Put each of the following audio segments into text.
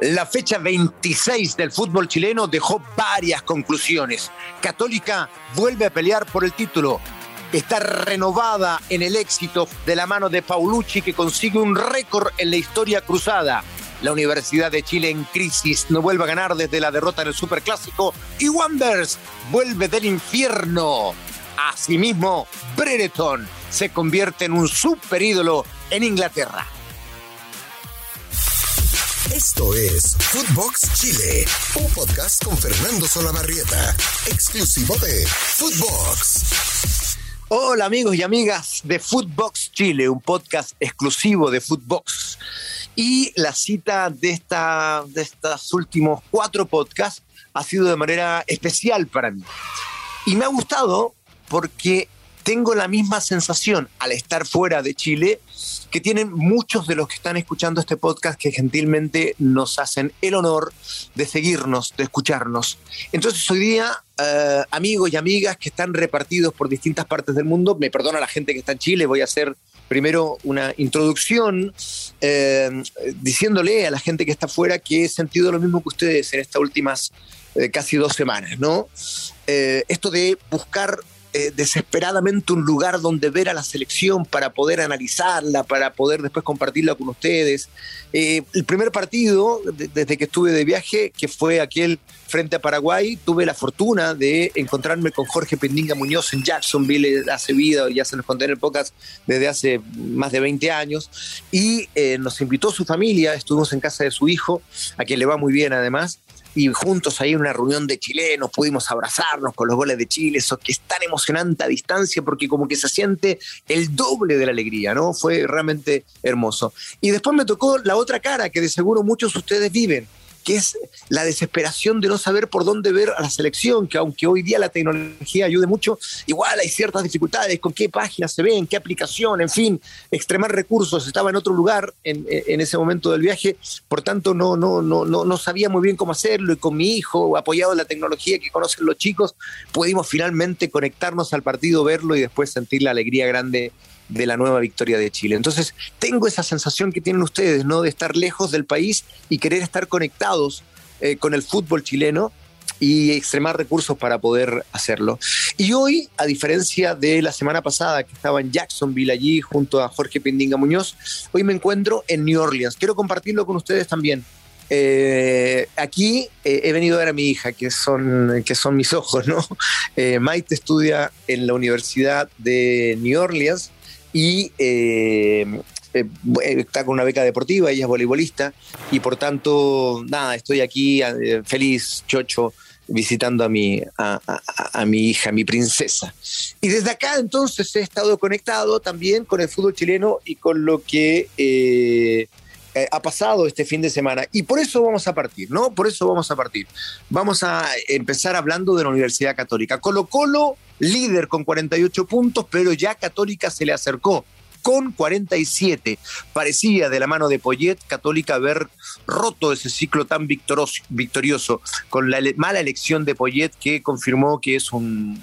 La fecha 26 del fútbol chileno dejó varias conclusiones. Católica vuelve a pelear por el título. Está renovada en el éxito de la mano de Paulucci que consigue un récord en la historia cruzada. La Universidad de Chile en crisis no vuelve a ganar desde la derrota en el Superclásico y Wanders vuelve del infierno. Asimismo, Brereton se convierte en un superídolo en Inglaterra. Esto es Footbox Chile, un podcast con Fernando Solabarrieta, exclusivo de Footbox. Hola amigos y amigas de Footbox Chile, un podcast exclusivo de Footbox. Y la cita de, esta, de estos últimos cuatro podcasts ha sido de manera especial para mí. Y me ha gustado porque tengo la misma sensación al estar fuera de Chile que tienen muchos de los que están escuchando este podcast que gentilmente nos hacen el honor de seguirnos, de escucharnos. Entonces hoy día, eh, amigos y amigas que están repartidos por distintas partes del mundo, me perdona la gente que está en Chile, voy a hacer primero una introducción eh, diciéndole a la gente que está afuera que he sentido lo mismo que ustedes en estas últimas eh, casi dos semanas, ¿no? esto de buscar eh, desesperadamente un lugar donde ver a la selección para poder analizarla, para poder después compartirla con ustedes. Eh, el primer partido, desde que estuve de viaje, que fue aquel frente a Paraguay, tuve la fortuna de encontrarme con Jorge Pendinga Muñoz en Jacksonville hace vida, ya se nos conté en el podcast desde hace más de 20 años, y eh, nos invitó su familia, estuvimos en casa de su hijo, a quien le va muy bien además, y juntos ahí en una reunión de chilenos pudimos abrazarnos con los goles de Chile, eso que es tan emocionante a distancia porque como que se siente el doble de la alegría, ¿no? Fue realmente hermoso. Y después me tocó la otra cara que de seguro muchos de ustedes viven, que es la desesperación de no saber por dónde ver a la selección, que aunque hoy día la tecnología ayude mucho, igual hay ciertas dificultades con qué páginas se ven, qué aplicación, en fin, extremar recursos. Estaba en otro lugar en, ese momento del viaje, por tanto no, no, no, no, no sabía muy bien cómo hacerlo y con mi hijo, apoyado en la tecnología que conocen los chicos, pudimos finalmente conectarnos al partido, verlo y después sentir la alegría grande de la nueva victoria de Chile. Entonces, tengo esa sensación que tienen ustedes, ¿no? De estar lejos del país y querer estar conectados eh, con el fútbol chileno y extremar recursos para poder hacerlo. Y hoy, a diferencia de la semana pasada que estaba en Jacksonville allí junto a Jorge Pindinga Muñoz, hoy me encuentro en New Orleans. Quiero compartirlo con ustedes también. Eh, aquí eh, he venido a ver a mi hija, que son, que son mis ojos, ¿no? Maite estudia en la Universidad de New Orleans y eh, eh, está con una beca deportiva, ella es voleibolista y por tanto, nada, estoy aquí eh, feliz, chocho, visitando a mi, a, mi hija, mi princesa. Y desde acá entonces he estado conectado también con el fútbol chileno y con lo que ha pasado este fin de semana. Y por eso vamos a partir, ¿no? Por eso vamos a partir. Vamos a empezar hablando de la Universidad Católica. Colo Colo líder con 48 puntos, pero ya Católica se le acercó con 47. Parecía de la mano de Poyet Católica haber roto ese ciclo tan victorioso con la mala elección de Poyet que confirmó que es un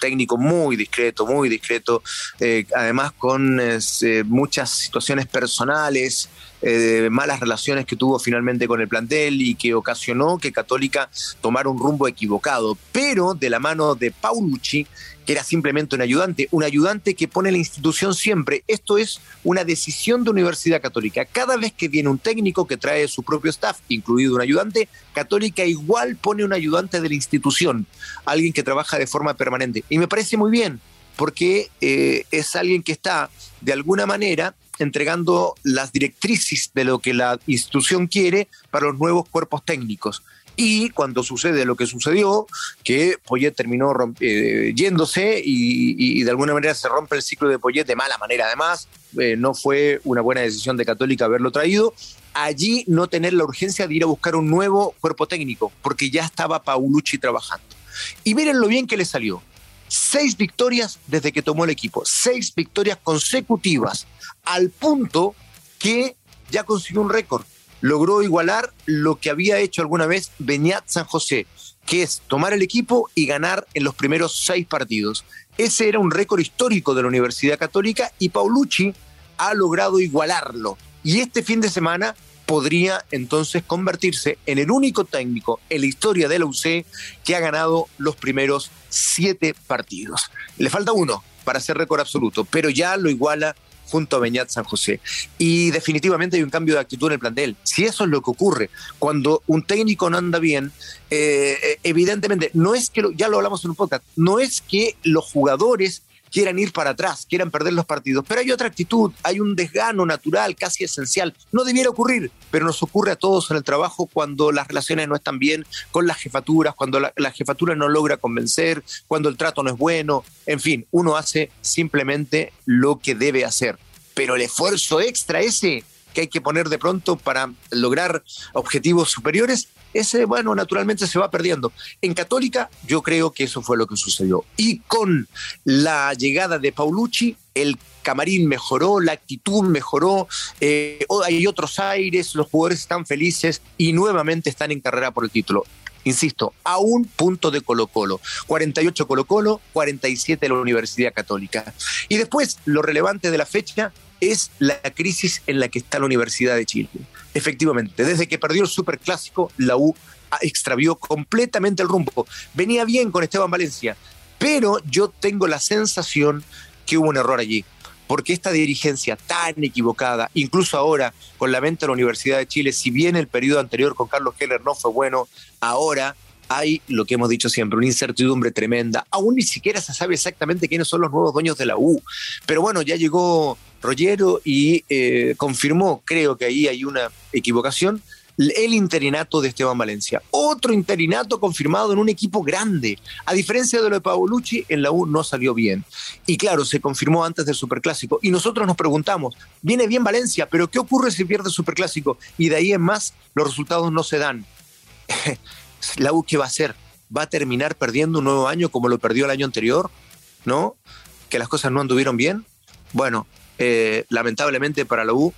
técnico muy discreto, muy discreto, eh, además con eh, muchas situaciones personales, eh, malas relaciones que tuvo finalmente con el plantel y que ocasionó que Católica tomara un rumbo equivocado, pero de la mano de Paulucci, que era simplemente un ayudante, un ayudante que pone la institución siempre. Esto es una decisión de Universidad Católica. Cada vez que viene un técnico que trae su propio staff, incluido un ayudante, Católica igual pone un ayudante de la institución, alguien que trabaja de forma permanente. Y me parece muy bien, porque eh, es alguien que está de alguna manera entregando las directrices de lo que la institución quiere para los nuevos cuerpos técnicos. Y cuando sucede lo que sucedió, que Poyet terminó eh, yéndose y, de alguna manera se rompe el ciclo de Poyet de mala manera, además, eh, no fue una buena decisión de Católica haberlo traído. Allí no tener la urgencia de ir a buscar un nuevo cuerpo técnico, porque ya estaba Paulucci trabajando. Y miren lo bien que le salió seis victorias desde que tomó el equipo, seis victorias consecutivas, al punto que ya consiguió un récord. Logró igualar lo que había hecho alguna vez Beñat San José, que es tomar el equipo y ganar en los primeros seis partidos. Ese era un récord histórico de la Universidad Católica y Paulucci ha logrado igualarlo. Y este fin de semana podría entonces convertirse en el único técnico en la historia de la UC que ha ganado los primeros siete partidos. Le falta uno para hacer récord absoluto, pero ya lo iguala junto a Beñat San José. Y definitivamente hay un cambio de actitud en el plantel. Si eso es lo que ocurre, cuando un técnico no anda bien, eh, eh, evidentemente, no es que, ya lo hablamos en un podcast, no es que los jugadores quieran ir para atrás, quieran perder los partidos. Pero hay otra actitud, hay un desgano natural, casi esencial. No debiera ocurrir, pero nos ocurre a todos en el trabajo cuando las relaciones no están bien con las jefaturas, cuando la, la jefatura no logra convencer, cuando el trato no es bueno. En fin, uno hace simplemente lo que debe hacer. Pero el esfuerzo extra ese que hay que poner de pronto para lograr objetivos superiores ese, bueno, naturalmente se va perdiendo. En Católica yo creo que eso fue lo que sucedió. Y con la llegada de Paulucci, el camarín mejoró, la actitud mejoró, eh, hay otros aires, los jugadores están felices y nuevamente están en carrera por el título insisto, a un punto de Colo Colo. 48 Colo Colo, 47 la Universidad Católica. Y después, lo relevante de la fecha es la crisis en la que está la Universidad de Chile. Efectivamente, desde que perdió el Superclásico, la U extravió completamente el rumbo. Venía bien con Esteban Valencia, pero yo tengo la sensación que hubo un error allí. Porque esta dirigencia tan equivocada, incluso ahora con la venta de la Universidad de Chile, si bien el periodo anterior con Carlos Keller no fue bueno, ahora hay lo que hemos dicho siempre, una incertidumbre tremenda. Aún ni siquiera se sabe exactamente quiénes son los nuevos dueños de la U. Pero bueno, ya llegó Rollero y eh, confirmó, creo que ahí hay una equivocación, el interinato de Esteban Valencia. Otro interinato confirmado en un equipo grande. A diferencia de lo de Paolucci, en la U no salió bien. Y claro, se confirmó antes del Superclásico. Y nosotros nos preguntamos, viene bien Valencia, pero ¿qué ocurre si pierde el Superclásico? Y de ahí en más, los resultados no se dan. la U, ¿qué va a hacer? ¿Va a terminar perdiendo un nuevo año como lo perdió el año anterior? ¿No? ¿Que las cosas no anduvieron bien? Bueno, eh, lamentablemente para la U,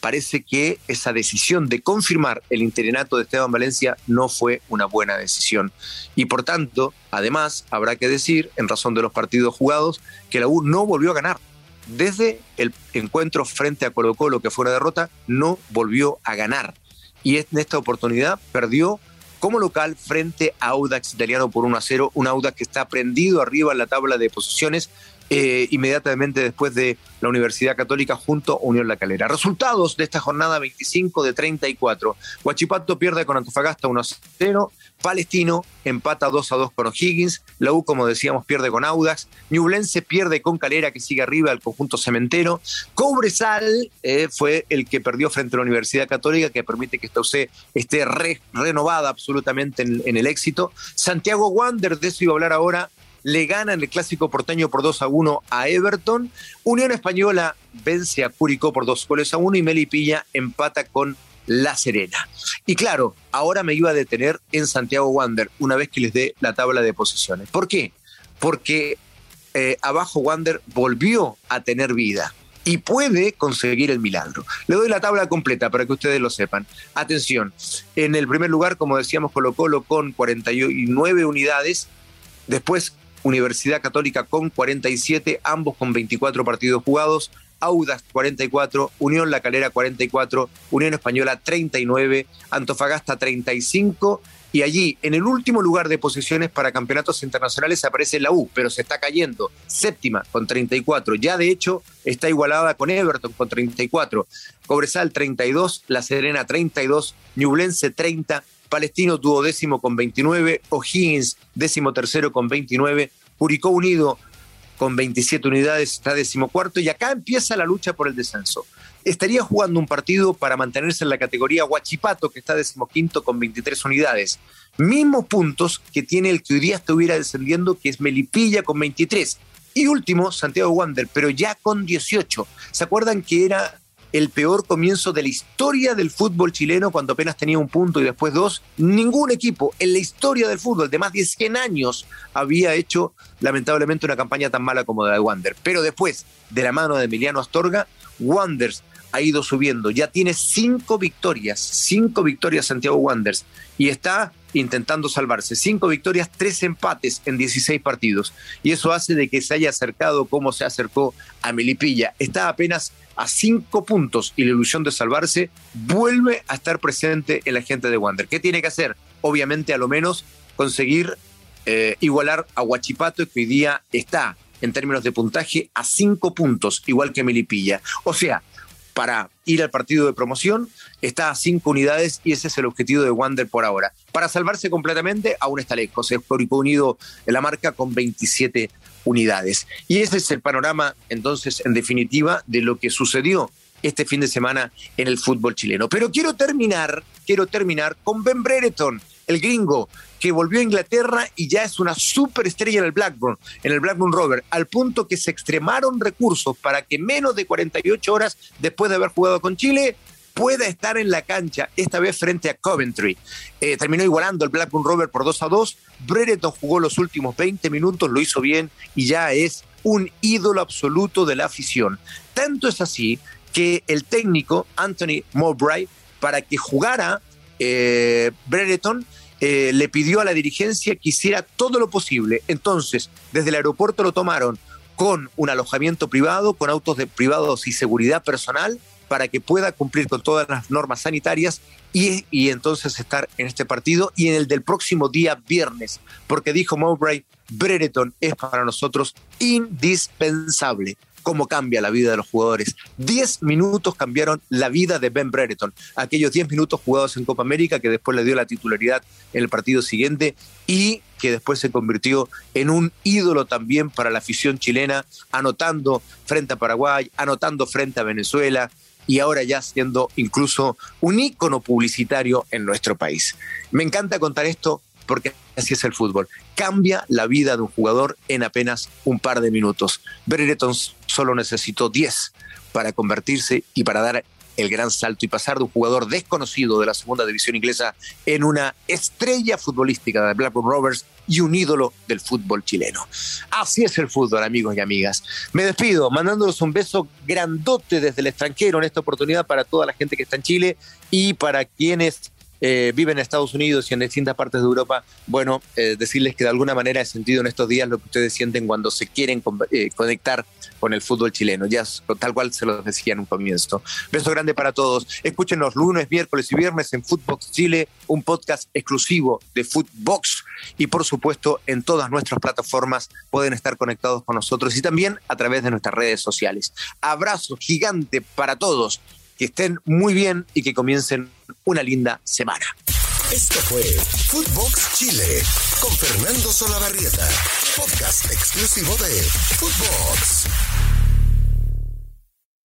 parece que esa decisión de confirmar el interinato de Esteban Valencia no fue una buena decisión. Y por tanto, además, habrá que decir, en razón de los partidos jugados, que la U no volvió a ganar. Desde el encuentro frente a Colo Colo, que fue una derrota, no volvió a ganar. Y en esta oportunidad perdió como local frente a Audax italiano por 1 a 0, un Audax que está prendido arriba en la tabla de posiciones eh, inmediatamente después de la Universidad Católica junto a Unión La Calera. Resultados de esta jornada 25 de 34. Huachipato pierde con Antofagasta 1 a 0. Palestino empata 2 a 2 con O'Higgins. La U, como decíamos, pierde con Audax. Ñublense pierde con Calera, que sigue arriba del conjunto cementero. Cobresal eh, fue el que perdió frente a la Universidad Católica, que permite que esta UC esté renovada absolutamente en, en, el éxito. Santiago Wander, de eso iba a hablar ahora, le gana en el clásico porteño por 2 a 1 a Everton. Unión Española vence a Curicó por 2 goles a 1 y Melipilla empata con La Serena. Y claro, ahora me iba a detener en Santiago Wander una vez que les dé la tabla de posiciones. ¿Por qué? Porque eh, abajo Wander volvió a tener vida y puede conseguir el milagro. Le doy la tabla completa para que ustedes lo sepan. Atención, en el primer lugar, como decíamos, Colo Colo con 49 unidades, después Universidad Católica con 47, ambos con 24 partidos jugados, Audas 44, Unión La Calera 44, Unión Española 39, Antofagasta 35 y allí en el último lugar de posiciones para campeonatos internacionales aparece la U, pero se está cayendo, séptima con 34, ya de hecho está igualada con Everton con 34, Cobresal 32, La Serena 32, Ñublense 30, Palestino tuvo décimo con 29, O'Higgins décimo tercero con 29, Curicó Unido con 27 unidades está decimocuarto y acá empieza la lucha por el descenso. Estaría jugando un partido para mantenerse en la categoría Huachipato, que está decimoquinto con 23 unidades. Mismos puntos que tiene el que hoy día estuviera descendiendo, que es Melipilla con 23. Y último, Santiago Wander, pero ya con 18. ¿Se acuerdan que era el peor comienzo de la historia del fútbol chileno cuando apenas tenía un punto y después dos. Ningún equipo en la historia del fútbol de más de 100 años había hecho lamentablemente una campaña tan mala como la de Wander. Pero después, de la mano de Emiliano Astorga, Wanders ha ido subiendo. Ya tiene cinco victorias, cinco victorias Santiago Wanders y está intentando salvarse. Cinco victorias, tres empates en 16 partidos. Y eso hace de que se haya acercado como se acercó a Melipilla. Está apenas a cinco puntos y la ilusión de salvarse vuelve a estar presente en la gente de Wander. ¿Qué tiene que hacer? Obviamente, a lo menos, conseguir eh, igualar a Huachipato, que hoy día está en términos de puntaje a cinco puntos, igual que Melipilla. O sea, para ir al partido de promoción, está a cinco unidades y ese es el objetivo de Wander por ahora. Para salvarse completamente, aún está lejos. Es Unido en la marca con 27 unidades. Y ese es el panorama, entonces, en definitiva, de lo que sucedió este fin de semana en el fútbol chileno. Pero quiero terminar, quiero terminar con Ben Brereton, el gringo, que volvió a Inglaterra y ya es una superestrella en el Blackburn, en el Blackburn Rover, al punto que se extremaron recursos para que menos de 48 horas después de haber jugado con Chile pueda estar en la cancha, esta vez frente a Coventry. Eh, terminó igualando el Blackburn Rover por 2 a 2. Brereton jugó los últimos 20 minutos, lo hizo bien y ya es un ídolo absoluto de la afición. Tanto es así que el técnico Anthony Mowbray, para que jugara eh, eh, le pidió a la dirigencia que hiciera todo lo posible. Entonces, desde el aeropuerto lo tomaron con un alojamiento privado, con autos de privados y seguridad personal, para que pueda cumplir con todas las normas sanitarias y, y, entonces estar en este partido y en el del próximo día viernes, porque dijo Mowbray, Brereton es para nosotros indispensable cómo cambia la vida de los jugadores. Diez minutos cambiaron la vida de Ben Brereton. Aquellos diez minutos jugados en Copa América que después le dio la titularidad en el partido siguiente y que después se convirtió en un ídolo también para la afición chilena, anotando frente a Paraguay, anotando frente a Venezuela y ahora ya siendo incluso un ícono publicitario en nuestro país. Me encanta contar esto porque así es el fútbol. Cambia la vida de un jugador en apenas un par de minutos. Brereton solo necesitó 10 para convertirse y para dar el gran salto y pasar de un jugador desconocido de la segunda división inglesa en una estrella futbolística de Blackburn Rovers y un ídolo del fútbol chileno. Así es el fútbol, amigos y amigas. Me despido mandándoles un beso grandote desde el extranjero en esta oportunidad para toda la gente que está en Chile y para quienes eh, viven en Estados Unidos y en distintas partes de Europa, bueno, eh, decirles que de alguna manera he sentido en estos días lo que ustedes sienten cuando se quieren eh, conectar con el fútbol chileno, ya tal cual se lo decía en un comienzo. Beso grande para todos. Escúchenos lunes, miércoles y viernes en Footbox Chile, un podcast exclusivo de Footbox y por supuesto en todas nuestras plataformas pueden estar conectados con nosotros y también a través de nuestras redes sociales. Abrazo gigante para todos que estén muy bien y que comiencen una linda semana. Esto fue Footbox Chile con Fernando Solabarrieta, podcast exclusivo de Footbox.